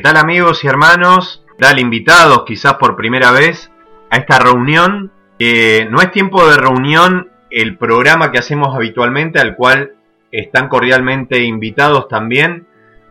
¿Qué tal amigos y hermanos? Tal invitados quizás por primera vez a esta reunión. no es tiempo de reunión el programa que hacemos habitualmente al cual están cordialmente invitados también.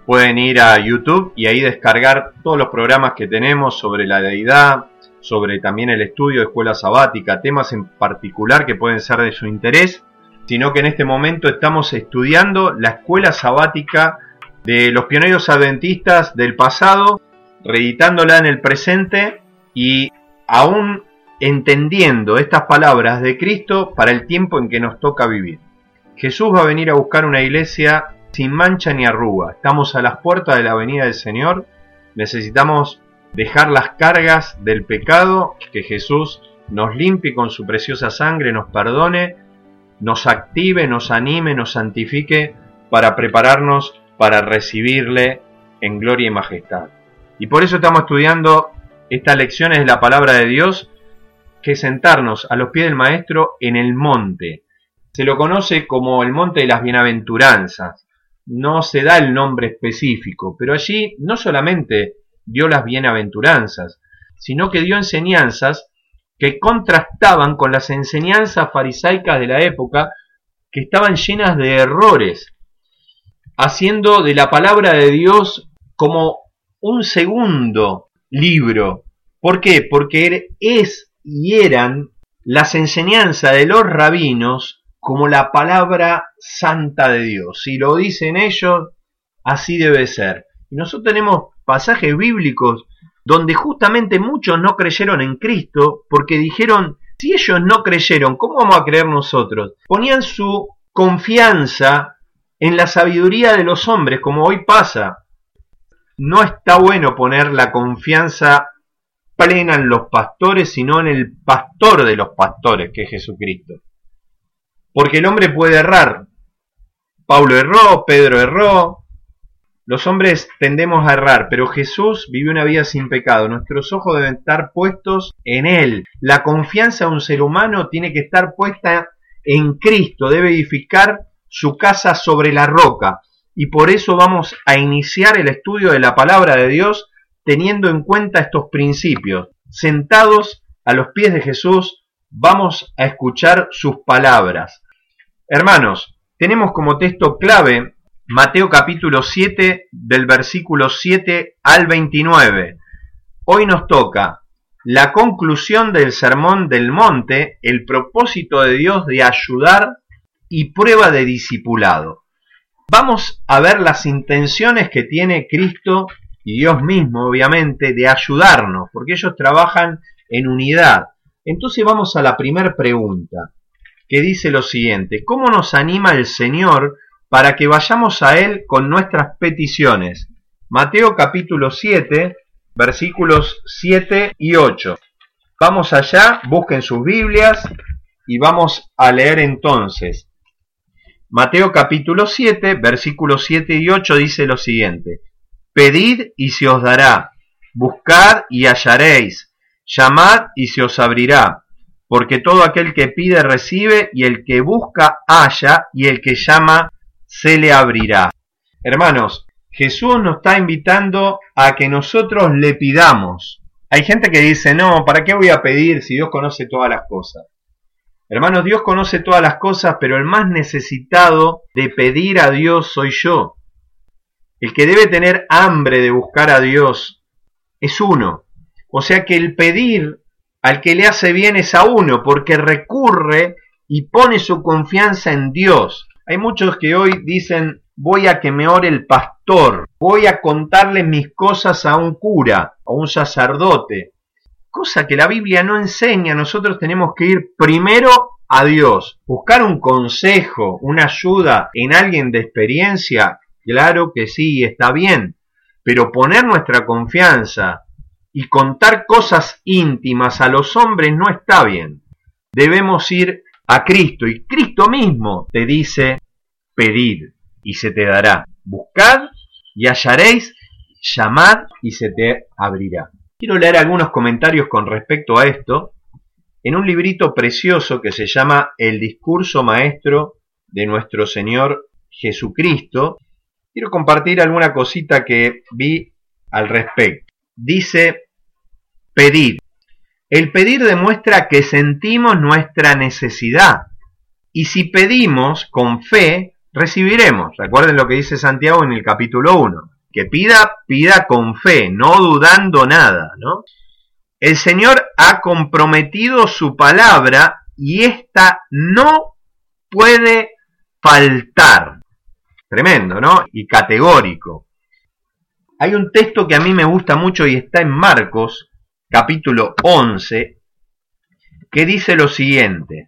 Pueden ir a YouTube y ahí descargar todos los programas que tenemos sobre la deidad, sobre también el estudio de escuela sabática, temas en particular que pueden ser de su interés, sino que en este momento estamos estudiando la escuela sabática de los pioneros adventistas del pasado, reeditándola en el presente y aún entendiendo estas palabras de Cristo para el tiempo en que nos toca vivir. Jesús va a venir a buscar una iglesia sin mancha ni arruga. Estamos a las puertas de la venida del Señor. Necesitamos dejar las cargas del pecado, que Jesús nos limpie con su preciosa sangre, nos perdone, nos active, nos anime, nos santifique para prepararnos para recibirle en gloria y majestad. Y por eso estamos estudiando estas lecciones de la palabra de Dios, que sentarnos a los pies del Maestro en el monte. Se lo conoce como el monte de las bienaventuranzas. No se da el nombre específico, pero allí no solamente dio las bienaventuranzas, sino que dio enseñanzas que contrastaban con las enseñanzas farisaicas de la época que estaban llenas de errores haciendo de la palabra de Dios como un segundo libro. ¿Por qué? Porque er, es y eran las enseñanzas de los rabinos como la palabra santa de Dios. Si lo dicen ellos, así debe ser. Y nosotros tenemos pasajes bíblicos donde justamente muchos no creyeron en Cristo porque dijeron, si ellos no creyeron, ¿cómo vamos a creer nosotros? Ponían su confianza en la sabiduría de los hombres, como hoy pasa. No está bueno poner la confianza plena en los pastores, sino en el pastor de los pastores, que es Jesucristo. Porque el hombre puede errar. Pablo erró, Pedro erró. Los hombres tendemos a errar, pero Jesús vivió una vida sin pecado. Nuestros ojos deben estar puestos en Él. La confianza de un ser humano tiene que estar puesta en Cristo. Debe edificar su casa sobre la roca. Y por eso vamos a iniciar el estudio de la palabra de Dios teniendo en cuenta estos principios. Sentados a los pies de Jesús, vamos a escuchar sus palabras. Hermanos, tenemos como texto clave Mateo capítulo 7 del versículo 7 al 29. Hoy nos toca la conclusión del sermón del monte, el propósito de Dios de ayudar y prueba de discipulado. Vamos a ver las intenciones que tiene Cristo y Dios mismo, obviamente, de ayudarnos, porque ellos trabajan en unidad. Entonces vamos a la primera pregunta, que dice lo siguiente, ¿cómo nos anima el Señor para que vayamos a Él con nuestras peticiones. Mateo capítulo 7, versículos 7 y 8. Vamos allá, busquen sus Biblias y vamos a leer entonces. Mateo capítulo 7, versículos 7 y 8 dice lo siguiente. Pedid y se os dará, buscad y hallaréis, llamad y se os abrirá, porque todo aquel que pide recibe y el que busca halla y el que llama se le abrirá. Hermanos, Jesús nos está invitando a que nosotros le pidamos. Hay gente que dice, no, ¿para qué voy a pedir si Dios conoce todas las cosas? Hermanos, Dios conoce todas las cosas, pero el más necesitado de pedir a Dios soy yo. El que debe tener hambre de buscar a Dios es uno. O sea que el pedir al que le hace bien es a uno, porque recurre y pone su confianza en Dios. Hay muchos que hoy dicen, voy a que me ore el pastor, voy a contarle mis cosas a un cura, a un sacerdote, cosa que la Biblia no enseña. Nosotros tenemos que ir primero a Dios, buscar un consejo, una ayuda en alguien de experiencia, claro que sí, está bien, pero poner nuestra confianza y contar cosas íntimas a los hombres no está bien. Debemos ir a Cristo y Cristo mismo te dice, pedid y se te dará, buscad y hallaréis, llamad y se te abrirá. Quiero leer algunos comentarios con respecto a esto en un librito precioso que se llama El discurso maestro de nuestro Señor Jesucristo. Quiero compartir alguna cosita que vi al respecto. Dice, pedir. El pedir demuestra que sentimos nuestra necesidad. Y si pedimos con fe, recibiremos. Recuerden lo que dice Santiago en el capítulo 1. Que pida, pida con fe, no dudando nada, ¿no? El Señor ha comprometido su palabra y ésta no puede faltar. Tremendo, ¿no? Y categórico. Hay un texto que a mí me gusta mucho y está en Marcos, capítulo 11, que dice lo siguiente,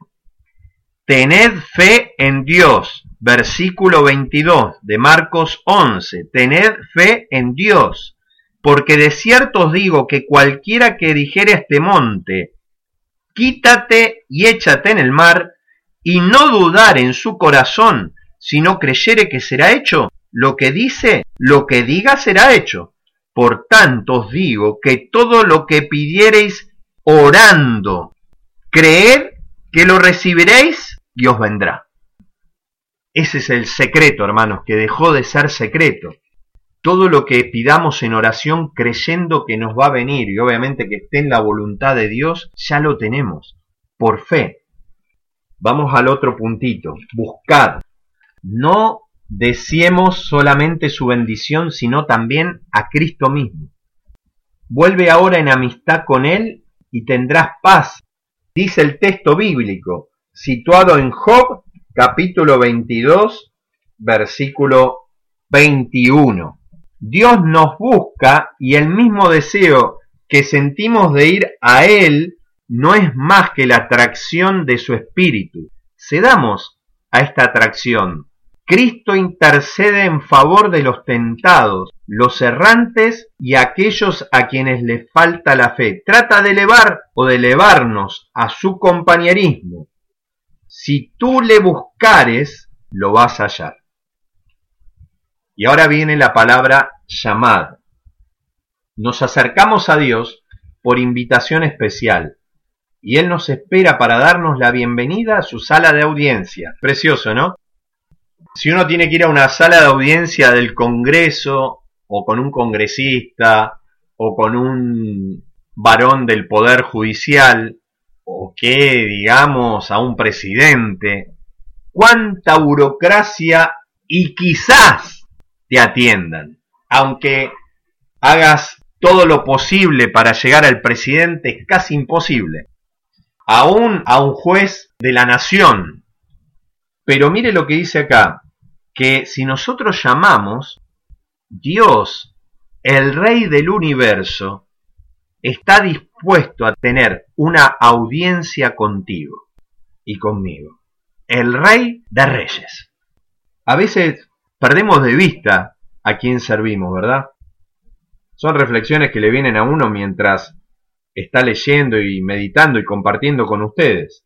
Tened fe en Dios, versículo 22 de Marcos 11, tened fe en Dios, porque de cierto os digo que cualquiera que dijere a este monte, quítate y échate en el mar, y no dudar en su corazón, sino creyere que será hecho, lo que dice, lo que diga será hecho. Por tanto os digo que todo lo que pidiereis orando, creed que lo recibiréis y os vendrá. Ese es el secreto, hermanos, que dejó de ser secreto. Todo lo que pidamos en oración creyendo que nos va a venir y obviamente que esté en la voluntad de Dios, ya lo tenemos, por fe. Vamos al otro puntito, buscad. No deseemos solamente su bendición, sino también a Cristo mismo. Vuelve ahora en amistad con Él y tendrás paz, dice el texto bíblico, situado en Job capítulo 22, versículo 21. Dios nos busca y el mismo deseo que sentimos de ir a Él no es más que la atracción de su espíritu. Cedamos a esta atracción Cristo intercede en favor de los tentados, los errantes y aquellos a quienes les falta la fe. Trata de elevar o de elevarnos a su compañerismo. Si tú le buscares, lo vas a hallar. Y ahora viene la palabra llamad. Nos acercamos a Dios por invitación especial y Él nos espera para darnos la bienvenida a su sala de audiencia. Precioso, ¿no? Si uno tiene que ir a una sala de audiencia del Congreso o con un congresista o con un varón del Poder Judicial o que, digamos, a un presidente, cuánta burocracia y quizás te atiendan. Aunque hagas todo lo posible para llegar al presidente, es casi imposible. Aún a un juez de la nación, pero mire lo que dice acá, que si nosotros llamamos, Dios, el Rey del universo, está dispuesto a tener una audiencia contigo y conmigo. El Rey de Reyes. a veces perdemos de vista a quién servimos, ¿verdad? Son reflexiones que le vienen a uno mientras está leyendo y meditando y compartiendo con ustedes.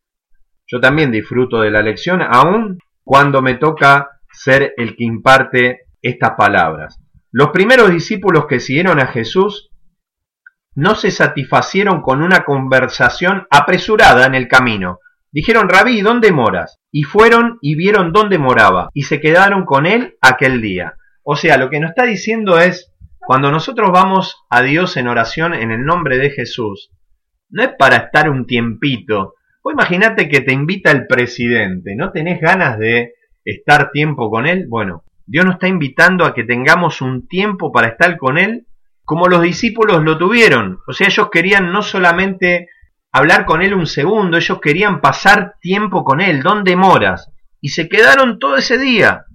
Yo también disfruto de la lección, aun cuando me toca ser el que imparte estas palabras. Los primeros discípulos que siguieron a Jesús no se satisfacieron con una conversación apresurada en el camino. Dijeron, Rabí, ¿dónde moras? Y fueron y vieron dónde moraba, y se quedaron con él aquel día. O sea, lo que nos está diciendo es, cuando nosotros vamos a Dios en oración en el nombre de Jesús, no es para estar un tiempito. O imagínate que te invita el presidente, ¿no tenés ganas de estar tiempo con él? Bueno, Dios nos está invitando a que tengamos un tiempo para estar con él como los discípulos lo tuvieron. O sea, ellos querían no solamente hablar con él un segundo, ellos querían pasar tiempo con él. ¿Dónde moras? Y se quedaron todo ese día.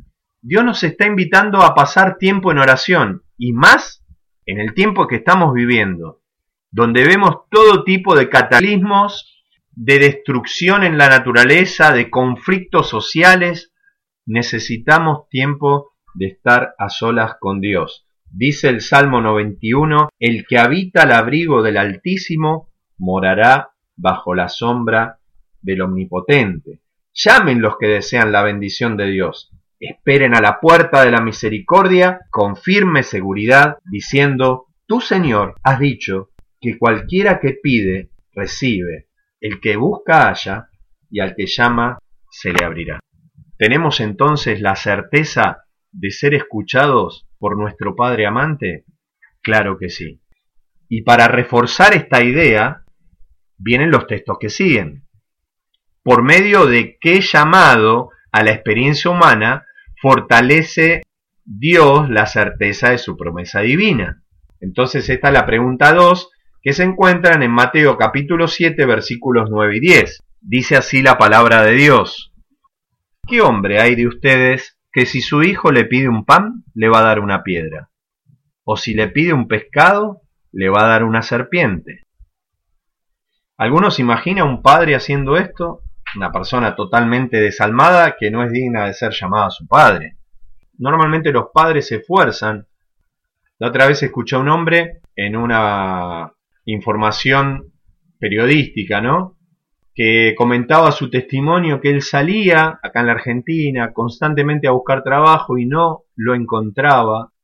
Dios nos está invitando a pasar tiempo en oración y más en el tiempo que estamos viviendo, donde vemos todo tipo de cataclismos, de destrucción en la naturaleza, de conflictos sociales, necesitamos tiempo de estar a solas con Dios. Dice el Salmo 91, el que habita al abrigo del Altísimo morará bajo la sombra del Omnipotente. Llamen los que desean la bendición de Dios. Esperen a la puerta de la misericordia con firme seguridad, diciendo, Tú, Señor, has dicho que cualquiera que pide, recibe, el que busca halla, y al que llama, se le abrirá. Tenemos entonces la certeza de ser escuchados por nuestro Padre amante? Claro que sí. Y para reforzar esta idea, vienen los textos que siguen. Por medio de qué llamado a la experiencia humana fortalece Dios la certeza de su promesa divina. Entonces esta es la pregunta 2 que se encuentran en Mateo capítulo 7 versículos 9 y 10. Dice así la palabra de Dios. ¿Qué hombre hay de ustedes que si su hijo le pide un pan, le va a dar una piedra, o si le pide un pescado, le va a dar una serpiente. ¿Algunos imagina un padre haciendo esto? Una persona totalmente desalmada que no es digna de ser llamada su padre. Normalmente los padres se esfuerzan. La otra vez escuché a un hombre en una información periodística, ¿no? Que comentaba su testimonio que él salía acá en la Argentina constantemente a buscar trabajo y no lo encontraba.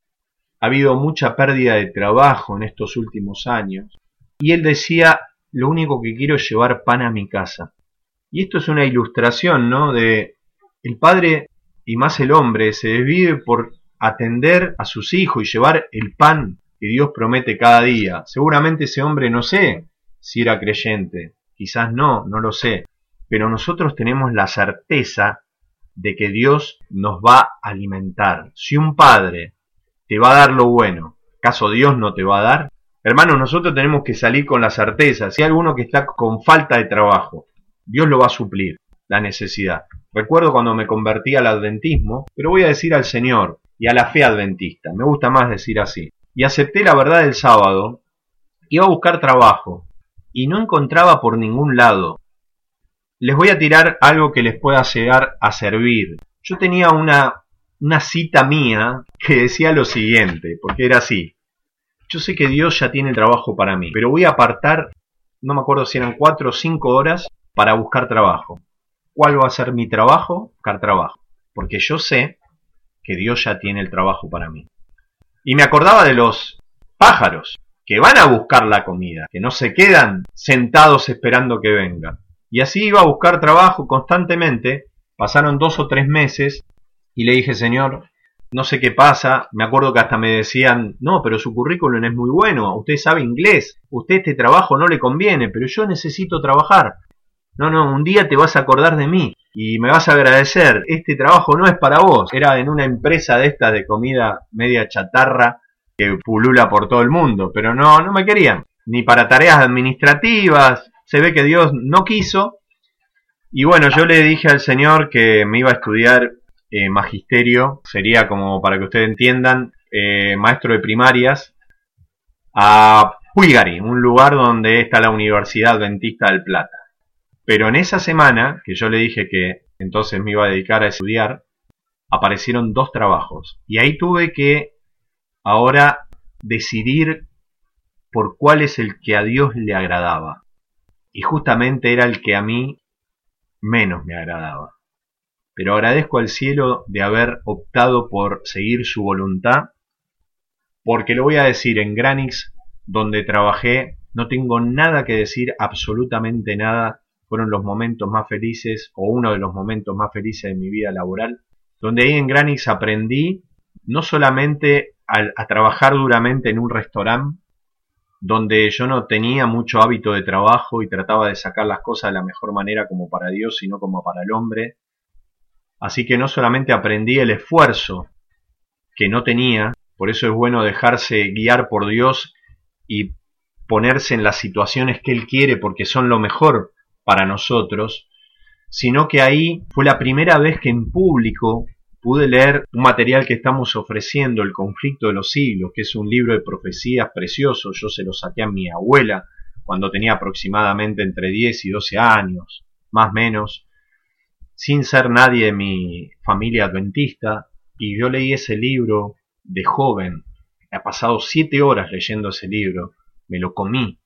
Ha habido mucha pérdida de trabajo en estos últimos años. Y él decía, lo único que quiero es llevar pan a mi casa. Y esto es una ilustración, ¿no? De el padre y más el hombre se desvive por atender a sus hijos y llevar el pan que Dios promete cada día. Seguramente ese hombre no sé si era creyente, quizás no, no lo sé, pero nosotros tenemos la certeza de que Dios nos va a alimentar. Si un padre te va a dar lo bueno, ¿acaso Dios no te va a dar? Hermanos, nosotros tenemos que salir con la certeza, si hay alguno que está con falta de trabajo, Dios lo va a suplir, la necesidad. Recuerdo cuando me convertí al adventismo, pero voy a decir al Señor y a la fe adventista, me gusta más decir así. Y acepté la verdad del sábado, iba a buscar trabajo, y no encontraba por ningún lado. Les voy a tirar algo que les pueda llegar a servir. Yo tenía una, una cita mía que decía lo siguiente, porque era así. Yo sé que Dios ya tiene el trabajo para mí, pero voy a apartar, no me acuerdo si eran cuatro o cinco horas, para buscar trabajo. ¿Cuál va a ser mi trabajo? Buscar trabajo. Porque yo sé que Dios ya tiene el trabajo para mí. Y me acordaba de los pájaros que van a buscar la comida, que no se quedan sentados esperando que venga. Y así iba a buscar trabajo constantemente, pasaron dos o tres meses y le dije, Señor, no sé qué pasa, me acuerdo que hasta me decían, no, pero su currículum es muy bueno, usted sabe inglés, usted este trabajo no le conviene, pero yo necesito trabajar. No, no, un día te vas a acordar de mí y me vas a agradecer, este trabajo no es para vos, era en una empresa de estas de comida media chatarra que pulula por todo el mundo, pero no, no me querían, ni para tareas administrativas, se ve que Dios no quiso, y bueno, yo le dije al Señor que me iba a estudiar eh, magisterio, sería como para que ustedes entiendan, eh, maestro de primarias, a Huigari, un lugar donde está la Universidad Adventista del Plata. Pero en esa semana, que yo le dije que entonces me iba a dedicar a estudiar, aparecieron dos trabajos. Y ahí tuve que ahora decidir por cuál es el que a Dios le agradaba. Y justamente era el que a mí menos me agradaba. Pero agradezco al cielo de haber optado por seguir su voluntad, porque lo voy a decir, en Granix, donde trabajé, no tengo nada que decir, absolutamente nada. Fueron los momentos más felices, o uno de los momentos más felices de mi vida laboral, donde ahí en Granix aprendí no solamente a, trabajar duramente en un restaurante, donde yo no tenía mucho hábito de trabajo y trataba de sacar las cosas de la mejor manera como para Dios, sino como para el hombre. Así que no solamente aprendí el esfuerzo que no tenía, por eso es bueno dejarse guiar por Dios y ponerse en las situaciones que Él quiere porque son lo mejor para nosotros, sino que ahí fue la primera vez que en público pude leer un material que estamos ofreciendo, El conflicto de los siglos, que es un libro de profecías precioso. Yo se lo saqué a mi abuela cuando tenía aproximadamente entre 10 y 12 años, más o menos, sin ser nadie de mi familia adventista. Y yo leí ese libro de joven. He pasado siete horas leyendo ese libro. Me lo comí.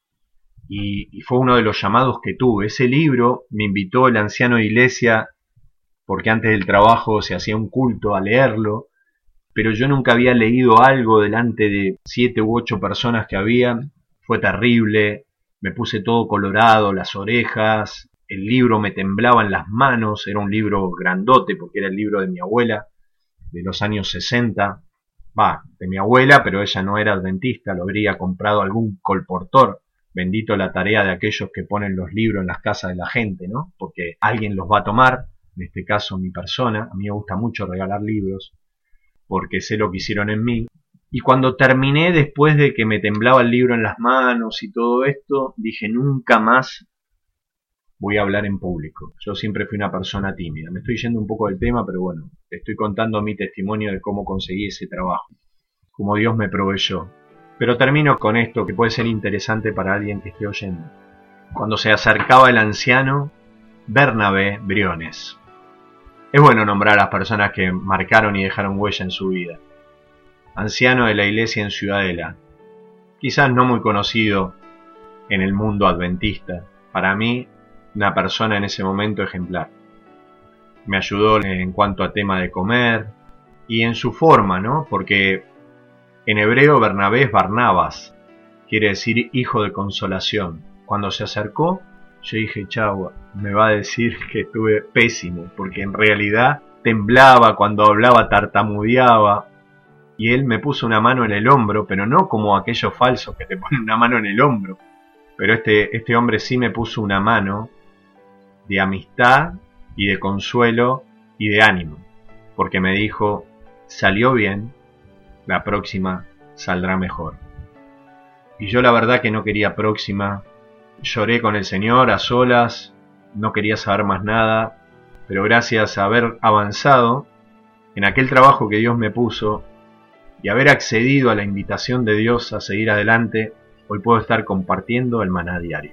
Y, y fue uno de los llamados que tuve. Ese libro me invitó el anciano de iglesia porque antes del trabajo se hacía un culto a leerlo, pero yo nunca había leído algo delante de siete u ocho personas que habían. Fue terrible, me puse todo colorado, las orejas, el libro me temblaba en las manos, era un libro grandote porque era el libro de mi abuela de los años 60, va, de mi abuela, pero ella no era adventista, lo habría comprado algún colportor. Bendito la tarea de aquellos que ponen los libros en las casas de la gente, ¿no? Porque alguien los va a tomar en este caso mi persona, a mí me gusta mucho regalar libros porque sé lo que hicieron en mí. Y cuando terminé, después de que me temblaba el libro en las manos y todo esto, dije nunca más voy a hablar en público. Yo siempre fui una persona tímida. Me estoy yendo un poco del tema, pero bueno, estoy contando mi testimonio de cómo conseguí ese trabajo, cómo Dios me proveyó. Pero termino con esto que puede ser interesante para alguien que esté oyendo. Cuando se acercaba el anciano, Bernabé Briones. Es bueno nombrar a las personas que marcaron y dejaron huella en su vida. Anciano de la iglesia en Ciudadela, quizás no muy conocido en el mundo adventista, para mí una persona en ese momento ejemplar. Me ayudó en cuanto a tema de comer y en su forma, ¿no? Porque en hebreo Bernabé es Barnabas, quiere decir hijo de consolación. Cuando se acercó, yo dije, chau, me va a decir que estuve pésimo, porque en realidad temblaba cuando hablaba, tartamudeaba, y él me puso una mano en el hombro, pero no como aquellos falsos que te ponen una mano en el hombro, pero este, este hombre sí me puso una mano de amistad y de consuelo y de ánimo, porque me dijo, salió bien, la próxima saldrá mejor. Y yo la verdad que no quería próxima, lloré con el Señor a solas, no quería saber más nada, pero gracias a haber avanzado en aquel trabajo que Dios me puso y haber accedido a la invitación de Dios a seguir adelante, hoy puedo estar compartiendo el maná diario.